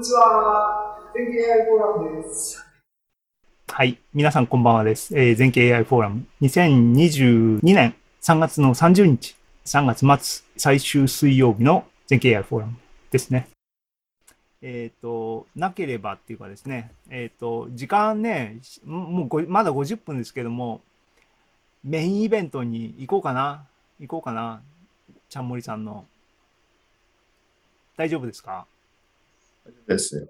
にちは。全景 AI フォーラムです。はい。皆さんこんばんはです。えー、全景 AI フォーラム。2022年3月の30日、3月末、最終水曜日の全景 AI フォーラムですね。えっ、ー、と、なければっていうかですね、えっ、ー、と、時間ね、もうまだ50分ですけども、メインイベントに行こうかな。行こうかな。ちゃんもりさんの。大丈夫ですか？ですよ。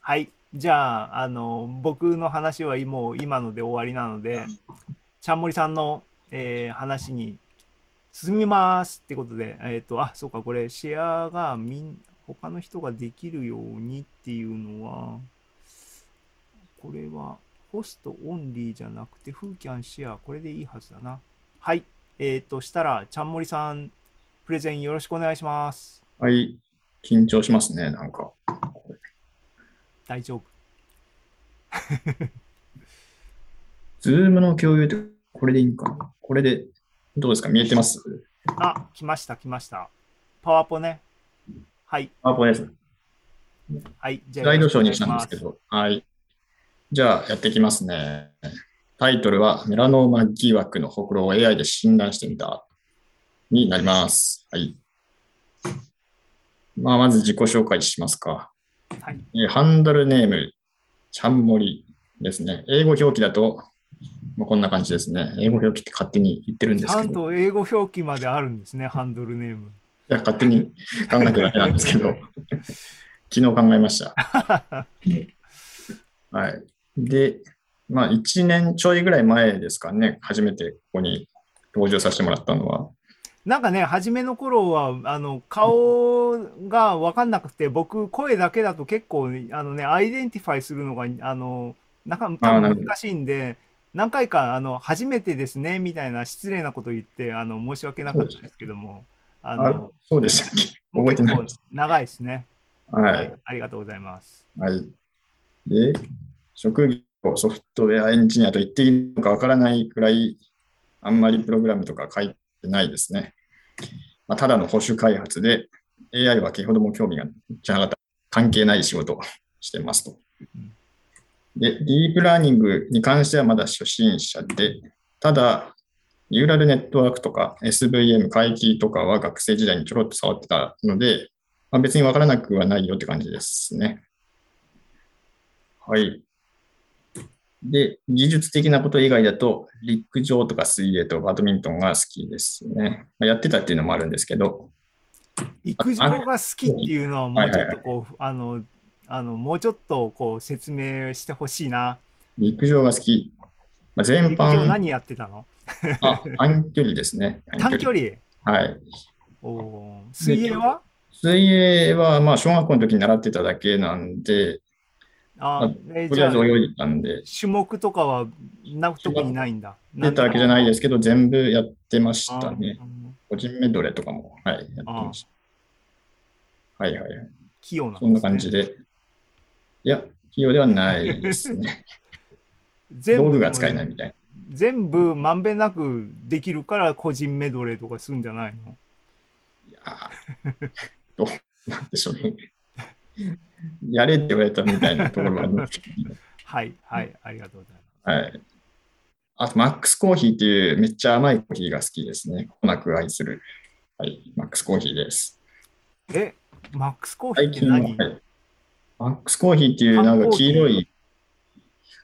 はい。じゃあ、あの、僕の話はもう今ので終わりなので、ちゃんもりさんの、えー、話に進みますってことで、えっ、ー、と、あ、そうか、これ、シェアがみん、他の人ができるようにっていうのは、これは、ホストオンリーじゃなくて、フーキャンシェア、これでいいはずだな。はい。えっ、ー、と、したら、ちゃんもりさん、プレゼンよろしくお願いします。はい。緊張しますね、なんか。大丈夫。ズームの共有ってこれでいいんか？なこれで、どうですか？見えてます？あ、来ました、来ました。パワポね。はい。パワポです。はい。じゃあ、スライドショーにしたんですけど、はい。じゃあ、やっていきますね。タイトルは、メラノーマ疑惑のほくろを AI で診断してみたになります。はい。まあ、まず自己紹介しますか。はい、えハンドルネーム、ちゃんもりですね。英語表記だと、まあ、こんな感じですね。英語表記って勝手に言ってるんですけど。ちゃんと英語表記まであるんですね、ハンドルネーム。いや、勝手に考えただけなんですけど、昨日考えました。はい。で、まあ、1年ちょいぐらい前ですかね、初めてここに登場させてもらったのは。なんかね、初めの頃は、あの、顔が分かんなくて、僕、声だけだと結構、あのね、 identify するのが、あの、なんか、多分難しいんで、何回か、あの、初めてですね、みたいな失礼なこと言って、あの、申し訳なかったですけども、あの、そうでしたっけ覚えてない長いですね。はい。ありがとうございます。はい。で、職業、ソフトウェアエンジニアと言っていいのかわからないくらい、あんまりプログラムとか書いないですね。まあ、ただの保守開発で、AI は先ほども興味がじゃなかった、関係ない仕事をしてますと。で、ディープラーニングに関してはまだ初心者で、ただ、ニューラルネットワークとか SVM 回帰とかは学生時代にちょろっと触ってたので、まあ、別にわからなくはないよって感じですね。はい。で、技術的なこと以外だと、陸上とか水泳とバドミントンが好きですね。やってたっていうのもあるんですけど。陸上が好きっていうのはもうちょっとこう、あの、あの、もうちょっとこう説明してほしいな。陸上が好き。まあ、全般。何やってたの？あ、短距離ですね。短距離？はい。お水泳は？水泳は、まあ、小学校の時に習ってただけなんで、あ、えー、とりあえず泳いでたんで。種目とかはな特にないんだ。出たわけじゃないですけど、全部やってましたね。個人メドレーとかも、はい、やってました。はいはいはい。器用な、ね、そんな感じで。いや、器用ではないですね。道具が使えないみたいな。全部まんべんなくできるから個人メドレーとかするんじゃないの？いやどうなんでしょうね。やれって言われたみたいなところがありますけど、はい、はい、ありがとうございます。はい。あと、マックスコーヒーっていうめっちゃ甘いコーヒーが好きですね。こなく愛する。はい、マックスコーヒーです。え、マックスコーヒーって何、はい、マックスコーヒーっていうなんか黄色い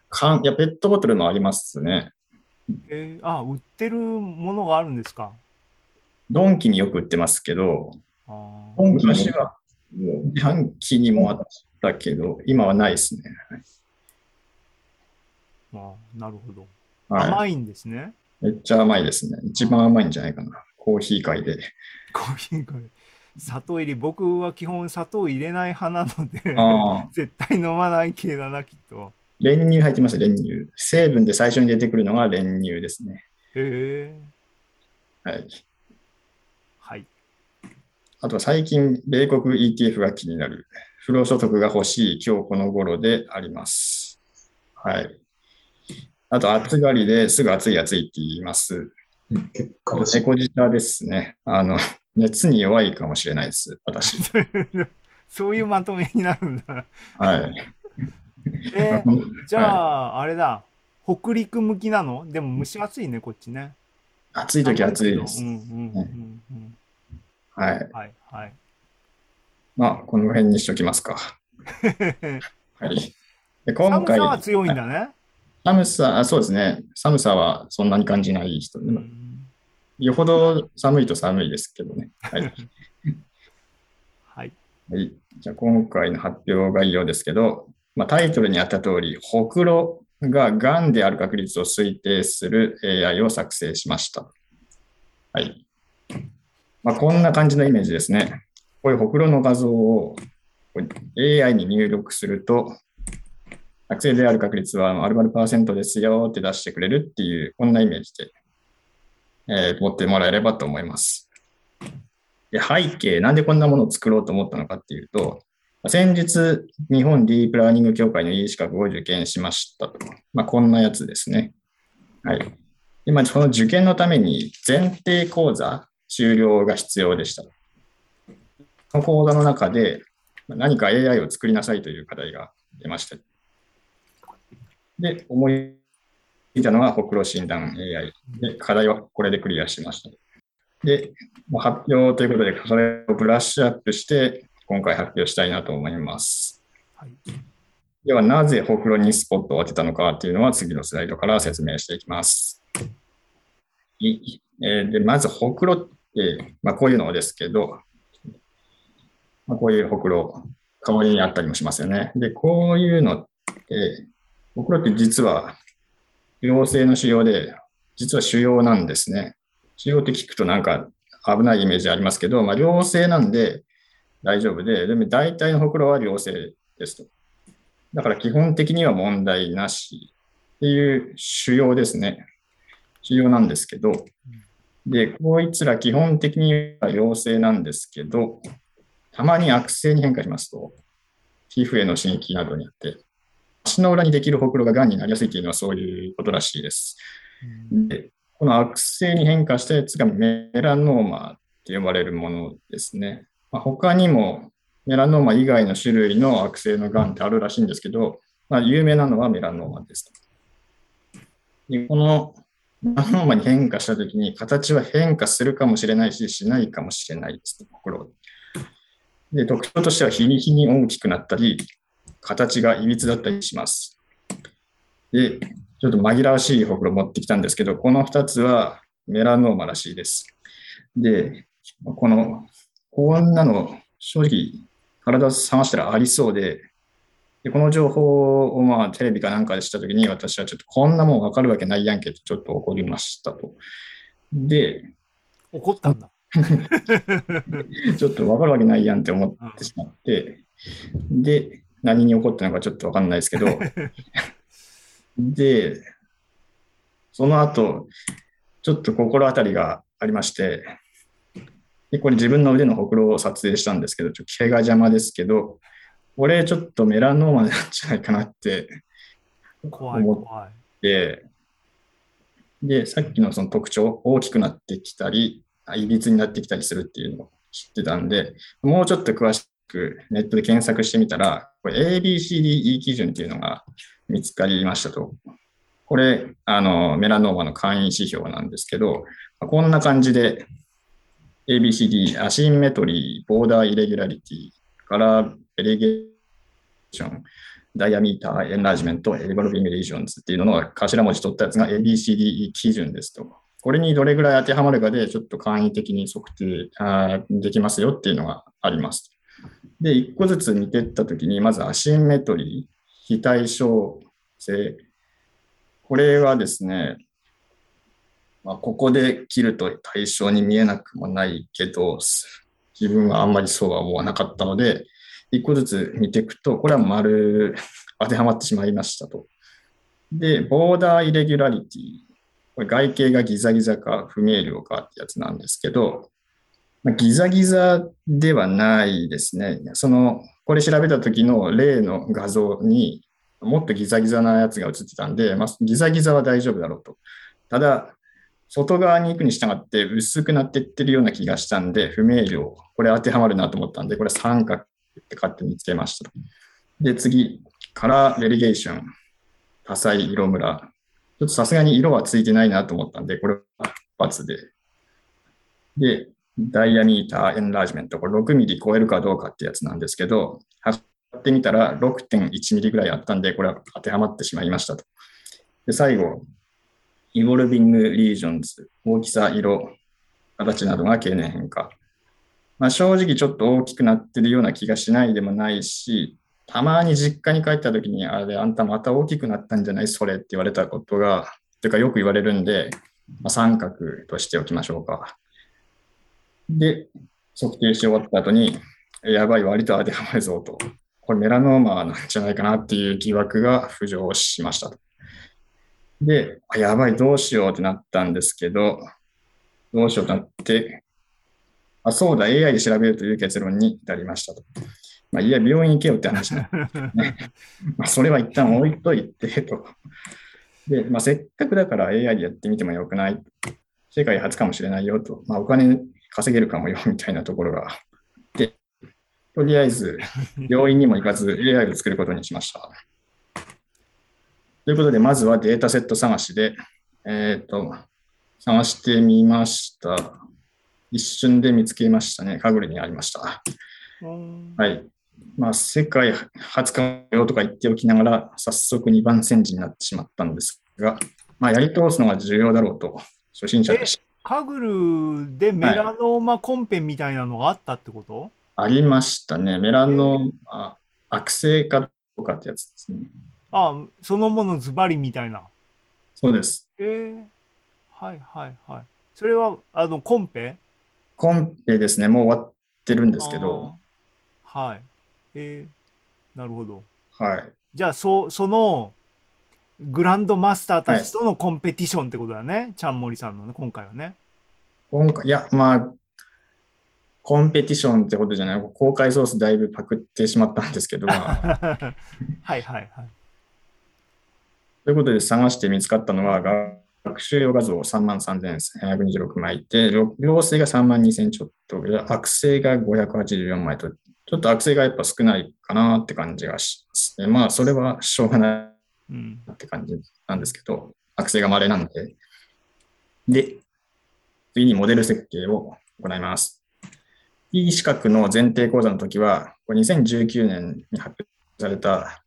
缶、いや、ペットボトルもありますね。えー、あ、売ってるものがあるんですか？ドンキによく売ってますけど、ドンキは自販機にもあったけど、今はないですね。あなるほど、はい。甘いんですね。めっちゃ甘いですね。一番甘いんじゃないかな。コーヒー界で。コーヒー界。砂糖入り、僕は基本砂糖入れない派なので、絶対飲まない系だな、きっと。練乳入ってます、練乳。成分で最初に出てくるのが練乳ですね。へえ。はい。あと最近、米国 ETF が気になる。不労所得が欲しい今日この頃であります。はい。あと、暑がりですぐ暑い暑いって言います。結構。猫舌ですね。あの、熱に弱いかもしれないです、私。そういうまとめになるんだ。はい。えうん じゃあ、あれだ。北陸向きなの？でも蒸し暑いね、こっちね。暑い時は暑いですうん。うんうんうん。はい。はいはい。まあ、この辺にしときますか。はい。で今回寒さ、は強いんだね。寒さ、あそうですね。寒さはそんなに感じない人。うんよほど寒いと寒いですけどね。はい。はい。はい、じゃあ今回の発表概要ですけど、まあ、タイトルにあった通り、ほくろががんである確率を推定する AI を作成しました。はい。まあ、こんな感じのイメージですね。こういうほくろの画像を AI に入力すると、作成である確率は〇〇パーセントですよって出してくれるっていう、こんなイメージで、えー持ってもらえればと思います。で背景、なんでこんなものを作ろうと思ったのかっていうと、先日、日本ディープラーニング協会の E 資格を受験しましたと。まあ、こんなやつですね。はい。で、まあ、その受験のために前提講座終了が必要でした。その講座の中でまあ何か AI を作りなさいという課題が出ました。で、思いついたのがほくろ診断 AI で、課題はこれでクリアしました。で、発表ということで、それをブラッシュアップして、今回発表したいなと思います。はいでは、なぜほくろにスポットを当てたのかというのは次のスライドから説明していきます。いえーでまず、ほくろって、まあ、こういうのですけど、まあ、こういうほくろ、顔にあったりもしますよね。で、こういうのって、ほくろって実は、良性の腫瘍で、実は腫瘍なんですね。腫瘍って聞くとなんか危ないイメージありますけど、まあ、良性なんで大丈夫で、でも大体のほくろは良性ですと。だから基本的には問題なしっていう腫瘍ですね。腫瘍なんですけど、で、こいつら基本的には良性なんですけど、たまに悪性に変化しますと、皮膚への刺激などによって、足の裏にできるほくろが癌になりやすいというのはそういうことらしいです。でこの悪性に変化したやつがメラノーマって呼ばれるものですね。まあ、他にもメラノーマ以外の種類の悪性のがんってあるらしいんですけど、まあ、有名なのはメラノーマです。でこのメラノーマに変化したときに形は変化するかもしれないし、しないかもしれないです。ほくろで特徴としては日に日に大きくなったり、形がいびつだったりします。で、ちょっと紛らわしいほくろ持ってきたんですけど、この2つはメラノーマらしいです。で、この、こんなの、正直、体を冷ましたらありそうで、でこの情報をまあテレビかなんかでしたときに、私はちょっとこんなもんわかるわけないやんけとちょっと怒りましたと。で、怒ったんだ。ちょっとわかるわけないやんって思ってしまって、で、何に怒ったのかちょっとわかんないですけど、で、その後、ちょっと心当たりがありまして、でこれ自分の腕のほくろを撮影したんですけど、ちょっと毛が邪魔ですけど、これちょっとメラノーマじゃないかなって怖い怖い。で、で、さっきのその特徴、大きくなってきたり、いびつになってきたりするっていうのを知ってたんで、もうちょっと詳しくネットで検索してみたら、これ ABCDE 基準っていうのが見つかりましたと。これ、あの、メラノーマの簡易指標なんですけど、こんな感じで ABCD、 asymmetry、border irregularity、color variegation、diameter、enlargement、evolving lesions っていうのの頭文字取ったやつが ABCDE 基準ですと。これにどれぐらい当てはまるかで、ちょっと簡易的に測定あできますよっていうのがあります。で、一個ずつ見ていったときに、まずアシンメトリー、非対称性。これはですね、まあ、ここで切ると対象に見えなくもないけど、自分はあんまりそうは思わなかったので、一個ずつ見ていくと、これは丸 当てはまってしまいましたと。で、ボーダーイレギュラリティ。これ外形がギザギザか不明瞭かってやつなんですけど、まあギザギザではないですね。その、これ調べた時の例の画像にもっとギザギザなやつが映ってたんで、まあ、ギザギザは大丈夫だろうと。ただ、外側に行くに従って薄くなっていってるような気がしたんで、不明瞭。これ当てはまるなと思ったんで、これ三角って勝手につけました。で、次、カラーレリゲーション、多彩色ムラ。ちょっとさすがに色はついてないなと思ったんで、これは×で。で、ダイヤミーターエンラージメント、これ6ミリ超えるかどうかってやつなんですけど、測ってみたら6.1ミリぐらいあったんで、これは当てはまってしまいましたと。で、最後、イボルビングリージョンズ、大きさ、色、形などが経年変化。まあ、正直ちょっと大きくなってるような気がしないでもないし、たまに実家に帰った時に、あれ、あんたまた大きくなったんじゃない？それって言われたことが、というかよく言われるんで、まあ、三角としておきましょうか。で、測定し終わった後に、やばい、割と当てはまるぞと。これメラノーマなんじゃないかなっていう疑惑が浮上しました。で、やばい、どうしようってなったんですけど、どうしようとなって、あ、そうだ、AI で調べるという結論に至りましたと。まあ、いや、病院行けよって話なんですね。まあ、それは一旦置いといてと。で、まあ、せっかくだから AI でやってみてもよくない。世界初かもしれないよと。まあ、お金稼げるかもよみたいなところがあって、とりあえず、病院にも行かず AI を作ることにしました。ということで、まずはデータセット探しで、えっ、と、探してみました。一瞬で見つけましたね。カグルにありました。うんはい。まあ、世界初かよとか言っておきながら、早速2番煎じになってしまったんですが、まあ、やり通すのが重要だろうと、初心者でしカグルでメラノーマコンペみたいなのがあったってこと、ありましたね。メラノ、あ悪性かどうかってやつですね。あそのものズバリみたいな。そうです。えー、はいはいはい。それは、あの、コンペ？コンペですね、もう終わってるんですけど、はい。えー、なるほど。はい。じゃあ、そその、グランドマスターたちとのコンペティションってことだね。ちゃんもりさんのね、今回はね。今回、いや、まあ、コンペティションってことじゃない、公開ソースだいぶパクってしまったんですけど、まあ、はいはいはい。ということで探して見つかったのは、学習用画像3万3126枚いて、良性が3万2000ちょっと、悪性が584枚と、ちょっと悪性がやっぱ少ないかなって感じがしますね。まあ、それはしょうがない。って感じなんですけど、悪性が稀なんで。で、次にモデル設計を行います。P 資格の前提講座の時は、2019年に発表された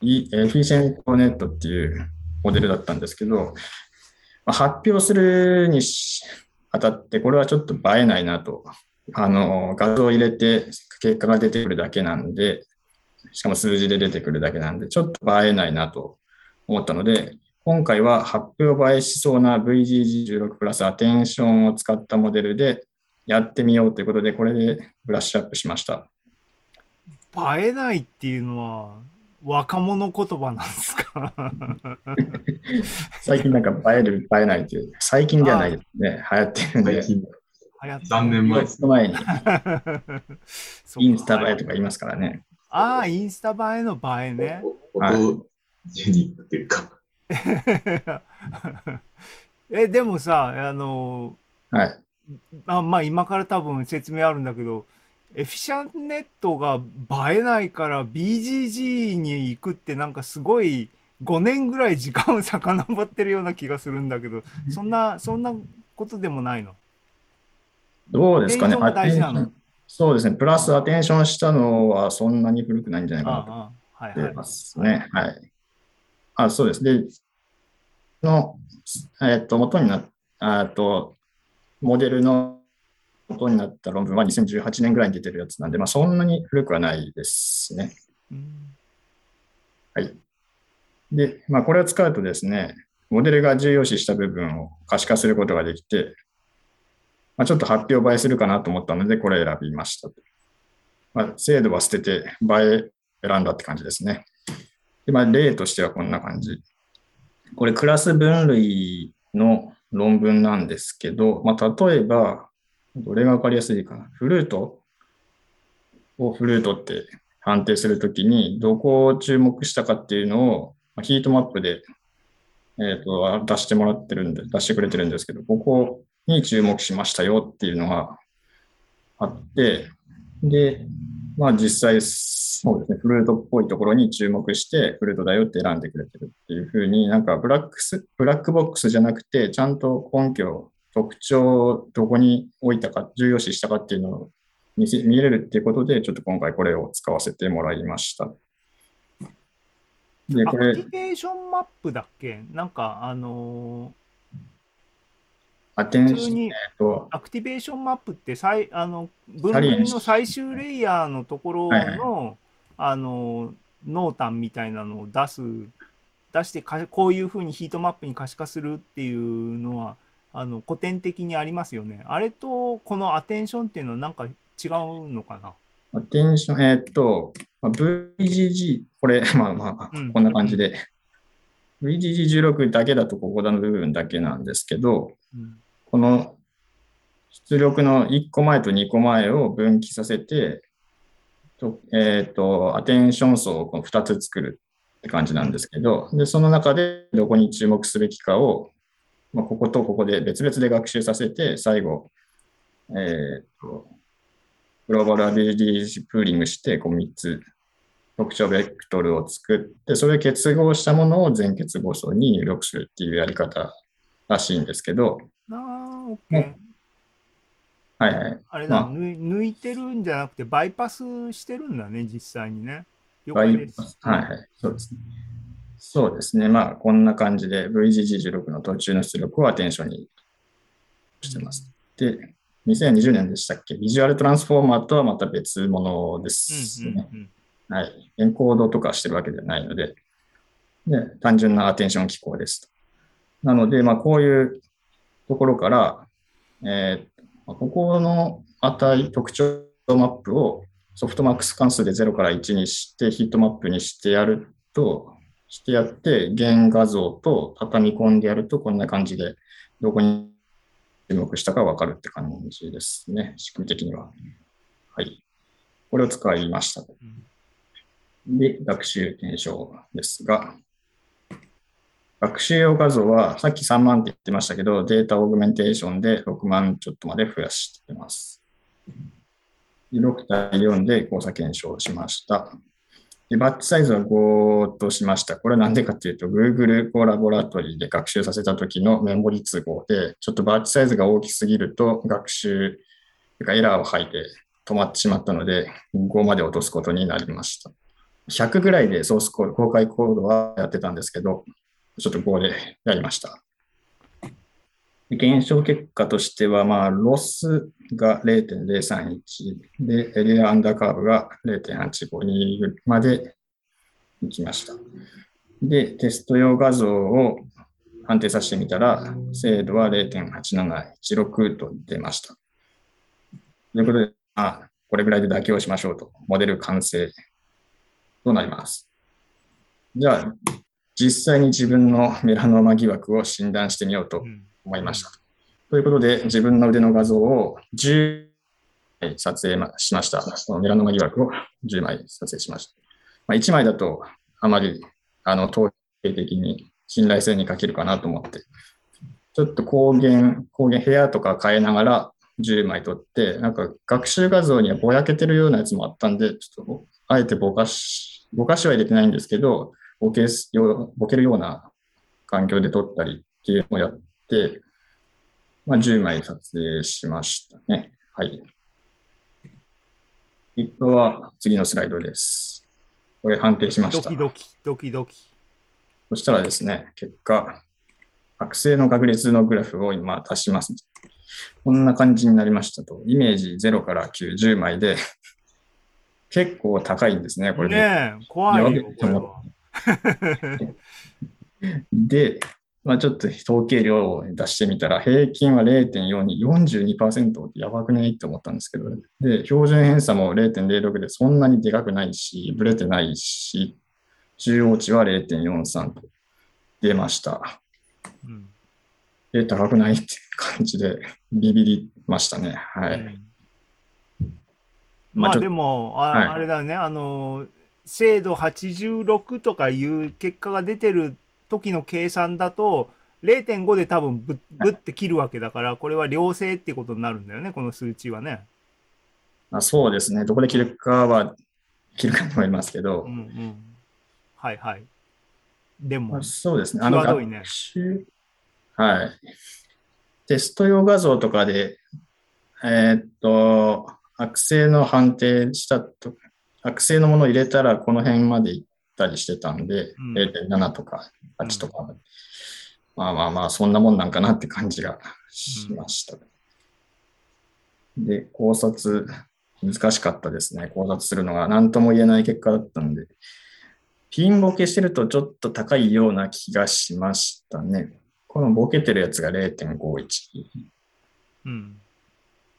E- エフィシェントネットっていうモデルだったんですけど、発表するにあたって、これはちょっと映えないなと。あの、画像を入れて結果が出てくるだけなんで、しかも数字で出てくるだけなんで、ちょっと映えないなと思ったので、今回は発表映えしそうな VGG16 プラスアテンションを使ったモデルでやってみようということで、これでブラッシュアップしました。映えないっていうのは、若者言葉なんですか？最近なんか映える、映えないっていう、最近ではないですね、流行ってるんで、最近、流行って残念前。前に。インスタ映えとか言いますからね。ああ、インスタ映えの映えね。ジェニックっていうか、え、でもさ、あの、はい。あまあ今から多分説明あるんだけど、エフィシャンネットが映えないから BGG に行くってなんかすごい5年ぐらい時間を遡ってるような気がするんだけど、そんな、そんなことでもないの？どうですかね、そうですね、プラスアテンションしたのはそんなに古くないんじゃないかなと思ってはい。ますね。はい。あ、そうです。で、の、えっと、元になっあと、モデルの元になった論文は2018年ぐらいに出てるやつなんで、まあ、そんなに古くはないですね。うんはい。で、まあ、これを使うとですね、モデルが重要視した部分を可視化することができて、まあ、ちょっと発表映えするかなと思ったので、これ選びました。まあ、精度は捨てて、映え選んだって感じですね。で、まあ、例としてはこんな感じ。これ、クラス分類の論文なんですけど、まあ、例えば、どれがわかりやすいかな。フルート？をフルートって判定するときに、どこを注目したかっていうのを、まヒートマップで、えー、と出してもらってるんで、出してくれてるんですけど、ここに注目しましたよっていうのがあって、で、まあ実際、そうですね、フルートっぽいところに注目して、フルートだよって選んでくれてるっていうふうに、なんかブラックス、ブラックボックスじゃなくて、ちゃんと根拠、特徴、どこに置いたか、重要視したかっていうのを見せ見れるっていうことで、ちょっと今回これを使わせてもらいました。で、これ、activation map だっけ？なんか、あのattention 普通にと、 activation map って最あの分類の最終レイヤーのところの、はいはいあの濃淡みたいなのを出す出してかこういうふうにヒートマップに可視化するっていうのはあの古典的にありますよね。あれとこの attention っていうのはなんか違うのかな？ attention、えーっと、まあ VGG、これ、まあまあうん、こんな感じで、VGG16 だけだとここの部分だけなんですけど、うん。この出力の1個前と2個前を分岐させて、とえっ、と、アテンション層をこの2つ作るって感じなんですけど、で、その中でどこに注目すべきかを、まあ、こことここで別々で学習させて、最後、えっ、と、グローバルアビリティプーリングして、こう3つ特徴ベクトルを作って、それを結合したものを全結合層に入力するっていうやり方らしいんですけど、あーオッケーはいはい。あれだ、まあ抜いてるんじゃなくてバイパスしてるんだね実際にね。了バイ解です。はいはい。そうですね。そうですね。まあ、こんな感じで VGG16 の途中の出力をアテンションにしてます。で、2020年でしたっけ？ビジュアルトランスフォーマーとはまた別物ですうんうんね。うんはい。エンコードとかしてるわけではないので、で単純なアテンション機構です。なので、まあ、こういうところから、えーまあここの値、特徴マップをソフトマックス関数で0から1にして、ヒートマップにしてやると、してやって、原画像と畳み込んでやると、こんな感じで、どこに注目したかわかるって感じですね、仕組み的には。はい。これを使いました。で、学習検証ですが、学習用画像はさっき3万って言ってましたけど、データオーグメンテーションで6万ちょっとまで増やしてます。6対4で交差検証しました。でバッチサイズは5としました。これはなんでかっていうと、Google コラボラトリーで学習させた時のメモリ都合で、ちょっとバッチサイズが大きすぎると学習、とかエラーを吐いて止まってしまったので、5まで落とすことになりました。100ぐらいでソースコード、公開コードはやってたんですけど、ちょっと5でやりました。で検証結果としては、まあ、ロスが0.031で、エリアアンダーカーブが0.852まで行きました。で、テスト用画像を判定させてみたら、精度は0.8716と出ました。ということで、まあ、これぐらいで妥協しましょうと、モデル完成となります。じゃあ、実際に自分のメラノーマ疑惑を診断してみようとうん思いました。ということで、自分の腕の画像を10枚撮影しました。このメラノマ疑惑を10枚撮影しました。まあ、1枚だとあまりあの統計的に信頼性に欠けるかなと思って、ちょっと光源、光源部屋とか変えながら10枚撮って、なんか学習画像にはぼやけてるようなやつもあったんで、ちょっとあえてぼかし、ぼかしは入れてないんですけど、ぼけすよぼけるような環境で撮ったりっていうのをやって、まあ、10枚撮影しましたね。はい。一方は次のスライドです。これ判定しました。ドキドキ、ドキドキ。そしたらですね、結果、学生の確率のグラフを今足します。こんな感じになりましたと。イメージ0から9、10枚で、結構高いんですね、これで。ねえ、怖いよ。で、まあ、ちょっと統計量を出してみたら、平均は0.42、42%ってやばくないって思ったんですけど、で、標準偏差も0.06でそんなにでかくないし、ブレてないし、中央値は0.43と出ました。うんで、高くないって感じでビビりましたね。はい。まあでも、あ,、はいあれだね、あの、精度86とかいう結果が出てる時の計算だと、0.5で多分ぶぶって切るわけだから、これは良性ってことになるんだよね、この数値はね。まあ、そうですね。どこで切るかは切るかと思いますけどうん、うん。はいはい。でもまあ、、そうですね。あの、ねはい。テスト用画像とかで、えーっと、悪性の判定したと、悪性のものを入れたらこの辺まで行ったりしてたんで、うん0.7とか8とか、まあまあまあ、そんなもんなんかなって感じがしました。で、考察、難しかったですね。考察するのが何とも言えない結果だったんで、ピンボケしてるとちょっと高いような気がしましたね。このボケてるやつが0.51。うん。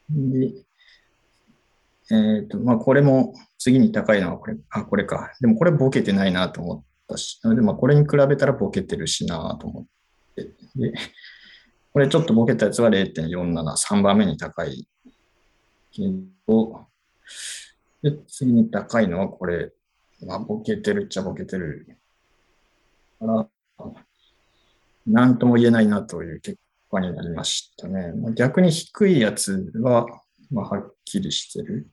で、えっ、と、まあ、これも次に高いのはこれ、あ、これか。でもこれボケてないなと思ったし、でま、これに比べたらボケてるしなと思って。で、これちょっとボケたやつは0.47、3番目に高いけど、で、次に高いのはこれ、まあ、ボケてるっちゃボケてる。から、なんとも言えないなという結果になりましたね。逆に低いやつは、まあ、はっきりしてる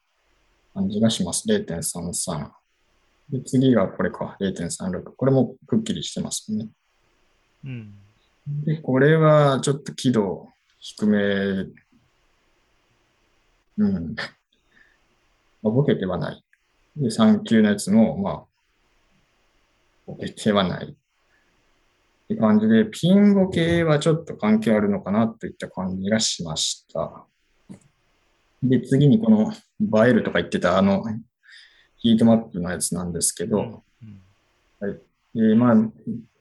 感じがします。0.33。で、次がこれか、0.36。これもくっきりしてますね。うん。で、これはちょっと輝度低め。うん。まあ、ボケてはない。で、3級のやつも、まあ、ボケてはない。って感じで、ピンボケはちょっと関係あるのかなといった感じがしました。で、次にこの映えるとか言ってたあのヒートマップのやつなんですけど、うんでまあ、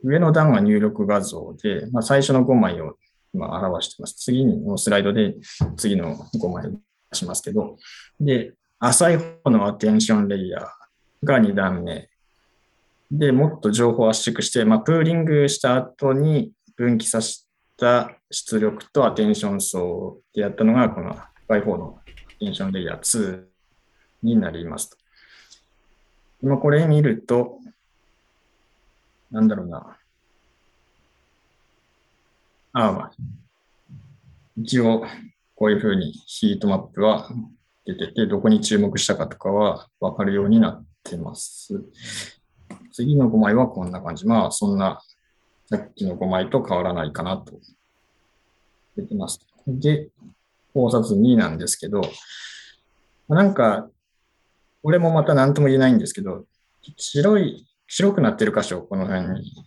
上の段は入力画像で、まあ、最初の5枚を今表してます。次のスライドで次の5枚しますけど、で、浅い方のアテンションレイヤーが2段目。で、もっと情報を圧縮して、まあ、プーリングした後に分岐させた出力とアテンション層でやったのが、この赤い方のテンションレイヤー2になりますと。今これ見ると、なんだろうな。ああ、まあ。一応、こういうふうにヒートマップは出てて、どこに注目したかとかはわかるようになってます。次の5枚はこんな感じ。まあ、そんな、さっきの5枚と変わらないかなと。出てます。で、考察2なんですけど、なんか、これもまた何とも言えないんですけど、白い、白くなってる箇所、この辺に、こ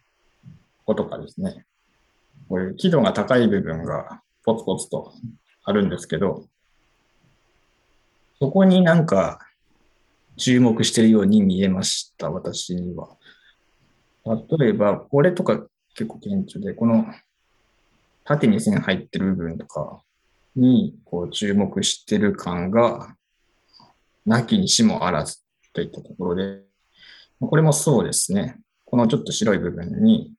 ことかですね。こういう輝度が高い部分がポツポツとあるんですけど、そこになんか注目してるように見えました、私には。例えば、これとか結構顕著で、この縦に線入ってる部分とかにこう注目してる感が、なきにしもあらずといったところで、これもそうですね。このちょっと白い部分に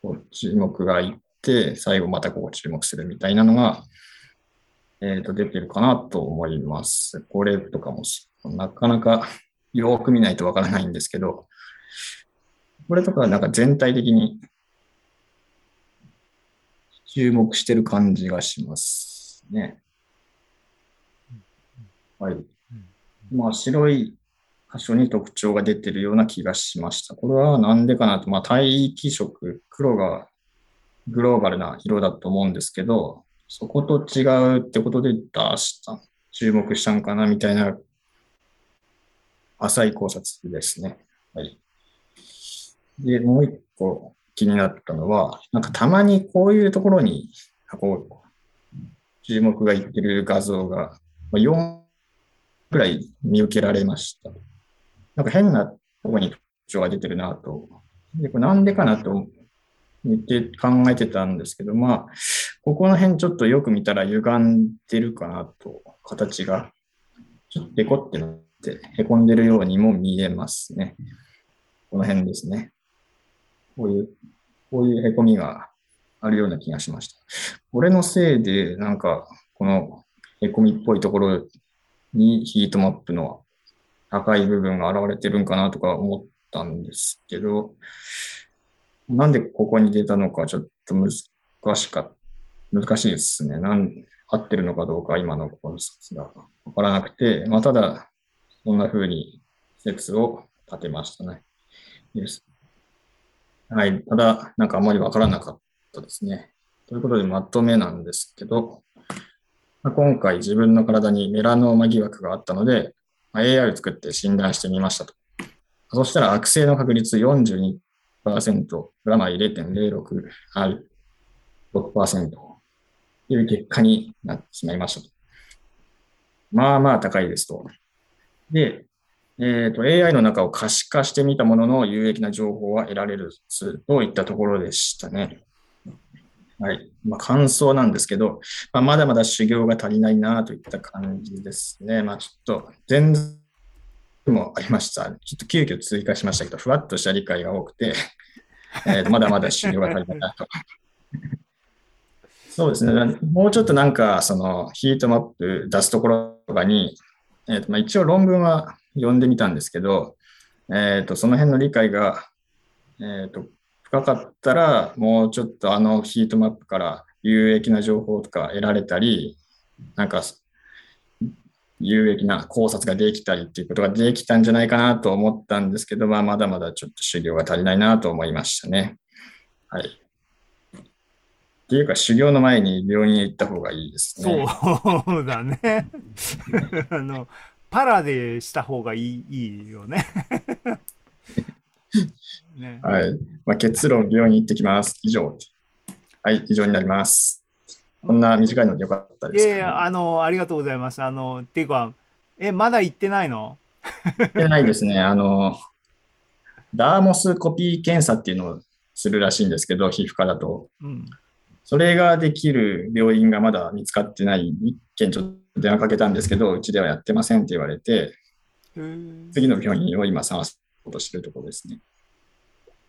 こう注目がいって、最後またここ注目するみたいなのが、えっ、と、出てるかなと思います。これとかもなかなかよく見ないとわからないんですけど、これとかなんか全体的に注目してる感じがしますね。はい。まあ、白い箇所に特徴が出てるような気がしました。これはなんでかなと、まあ、帯域色、黒がグローバルな色だと思うんですけど、そこと違うってことで出した、注目したんかなみたいな浅い考察ですね。はい。で、もう一個気になったのは、なんかたまにこういうところに、こう、注目がいってる画像が、4くらい見受けられました。なんか変なとこに特徴が出てるなと。で、これなんでかなと見て考えてたんですけど、まあ、ここの辺ちょっとよく見たら歪んでるかなと、形が。ちょっとデコってなって、へこんでるようにも見えますね。この辺ですね。こういう、こういうへこみがあるような気がしました。これのせいで、なんか、このへこみっぽいところにヒートマップの高い部分が現れてるんかなとか思ったんですけど、なんでここに出たのかちょっと難しかっ、難しいですね。なん、合ってるのかどうか今のこの説がわからなくて、まあ、ただ、こんな風に説を立てましたね。はい。ただ、なんかあまりわからなかっですね。ということで、まとめなんですけど、まあ今回自分の体にメラノーマ疑惑があったので、ま AI を作って診断してみましたと。そしたら悪性の確率42%、プラマイ0.06ある6%という結果になってしまいましたと。まあまあ高いですと。で、えーと、AI の中を可視化してみたものの有益な情報は得られるといったところでしたね。はい。まあ、感想なんですけど、まあ、まだまだ修行が足りないなといった感じですね。まあ、ちょっと、全然もありました。ちょっと急遽追加しましたけど、ふわっとした理解が多くて、えーまだまだ修行が足りないなと。そうですね。もうちょっとなんか、そのヒートマップ出すところとかに、えーとまあ、一応論文は読んでみたんですけど、えーとその辺の理解が、えーと深かったら、もうちょっとあのヒートマップから有益な情報とか得られたり、なんか有益な考察ができたりっていうことができたんじゃないかなと思ったんですけど、まあ、まだまだちょっと修行が足りないなと思いましたね。はい。っていうか、修行の前に病院へ行った方がいいですね。そうだね。あの、パラでした方がいいいいよね。ねはい。まあ、結論、病院に行ってきます。以上。はい、以上になります。こんな短いのでよかったですか、ね。いやいや、あの、ありがとうございます。あの、っていうか、え、まだ行ってないの？行ってないですね。あの、ダーモスコピー検査っていうのをするらしいんですけど、皮膚科だと。うん。それができる病院がまだ見つかってない。一件ちょっと電話かけたんですけど、うちではやってませんって言われて、次の病院を今探そうとしてるところですね。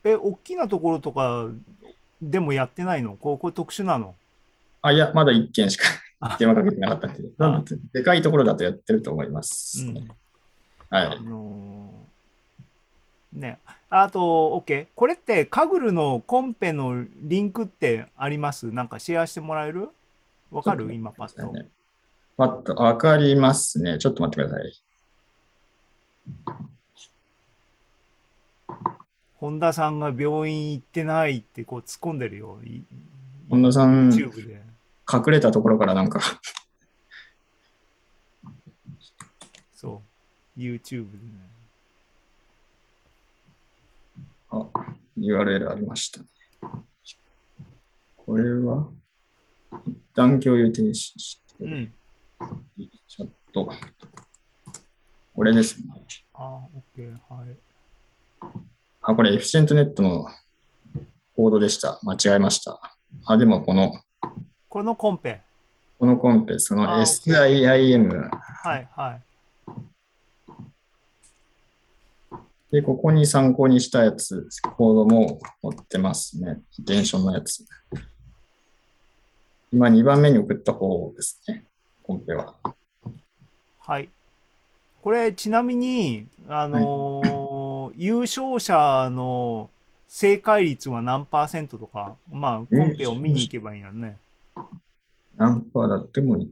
え、大きなところとかでもやってないの？こうこれ特殊なの？あ、いや、まだ一件しかあ電話かけてなかったんで、あでかいところだとやってると思います。うん。あはい。のーね。あと、OK。これって、カグルのコンペのリンクってあります？なんかシェアしてもらえる？わかる？今パッと。パッと、わかりますね。ちょっと待ってください。本田さんが病院行ってないってこう突っ込んでるよ。い本田さん、隠。れたところからなんか、そう。YouTube でね。あ、URL ありましたね。これは、一旦共有停止して、うん。ちょっと、これですね。あ、OK。はい。あ、これエフィシェントネットのコードでした。間違えました。あ、でもこの、これのコンペ。このコンペ、そのあ SIIM はいはい。で、ここに参考にしたやつ、コードも載ってますね。テンションのやつ。今2番目に送った方ですね。コンペは。はい。これ、ちなみに、あのー優勝者の正解率は何パーセントとか、まあ、コンペを見に行けばいいよね。何パーだっても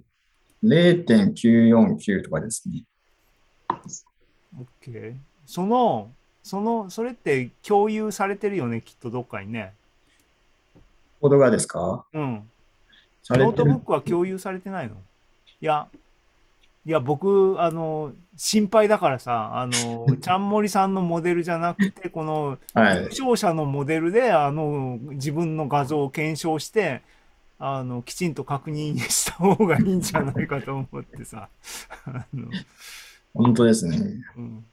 0.949とかですね。OK。その、その、それって共有されてるよね、きっとどっかにね。コードがですか？うん。ノートブックは共有されてないの？いや、いや、僕、あの、心配だからさ、あの、ちゃんもりさんのモデルじゃなくて、この、はい。優勝者のモデルで、あの、自分の画像を検証して、あの、きちんと確認した方がいいんじゃないかと思ってさ。あの、本当ですね。うん。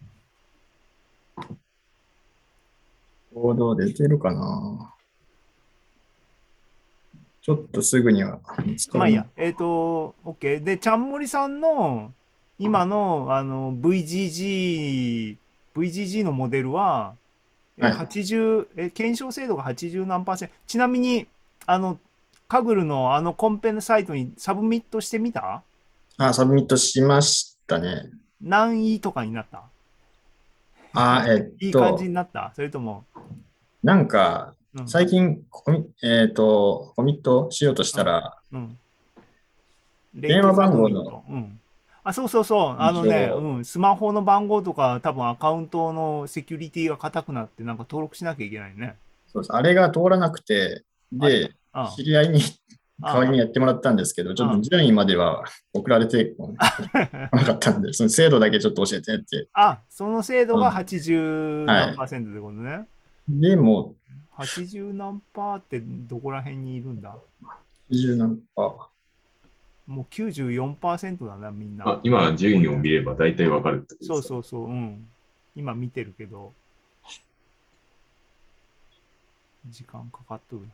コード出てるかなちょっとすぐにはまあいいや。えっ、と、OK。で、ちゃんもりさんの、今の、あの、VGG、VGG のモデルは、えはい80、え、検証精度が80何パーセント。ちなみに、あの、 Kaggle のあのコンペのサイトに submit してみた？あ、 submit しましたね。何位とかになった？あ、えっといい感じ、になった？それとも、なんか、うん、最近コミ、えっと、コミットしようとしたら、うん。電話番号の。あ、そうそうそう。あのね、そううん。スマホの番号とか、多分アカウントのセキュリティが硬くなって、なんか登録しなきゃいけないね。そうです。あれが通らなくて、で、あ知り合いにあ代わりにやってもらったんですけど、ちょっと順位までは送られて こなかったんで、その制度だけちょっと教えてって。あ、その精度がうん80何パーセントってことね。で、も80何パーってどこら辺にいるんだ？う、20何パー。もう94%だな、みんな。あ今、順位を見れば大体わかるってことですかそうそうそう、うん。今見てるけど、時間かかっとるな。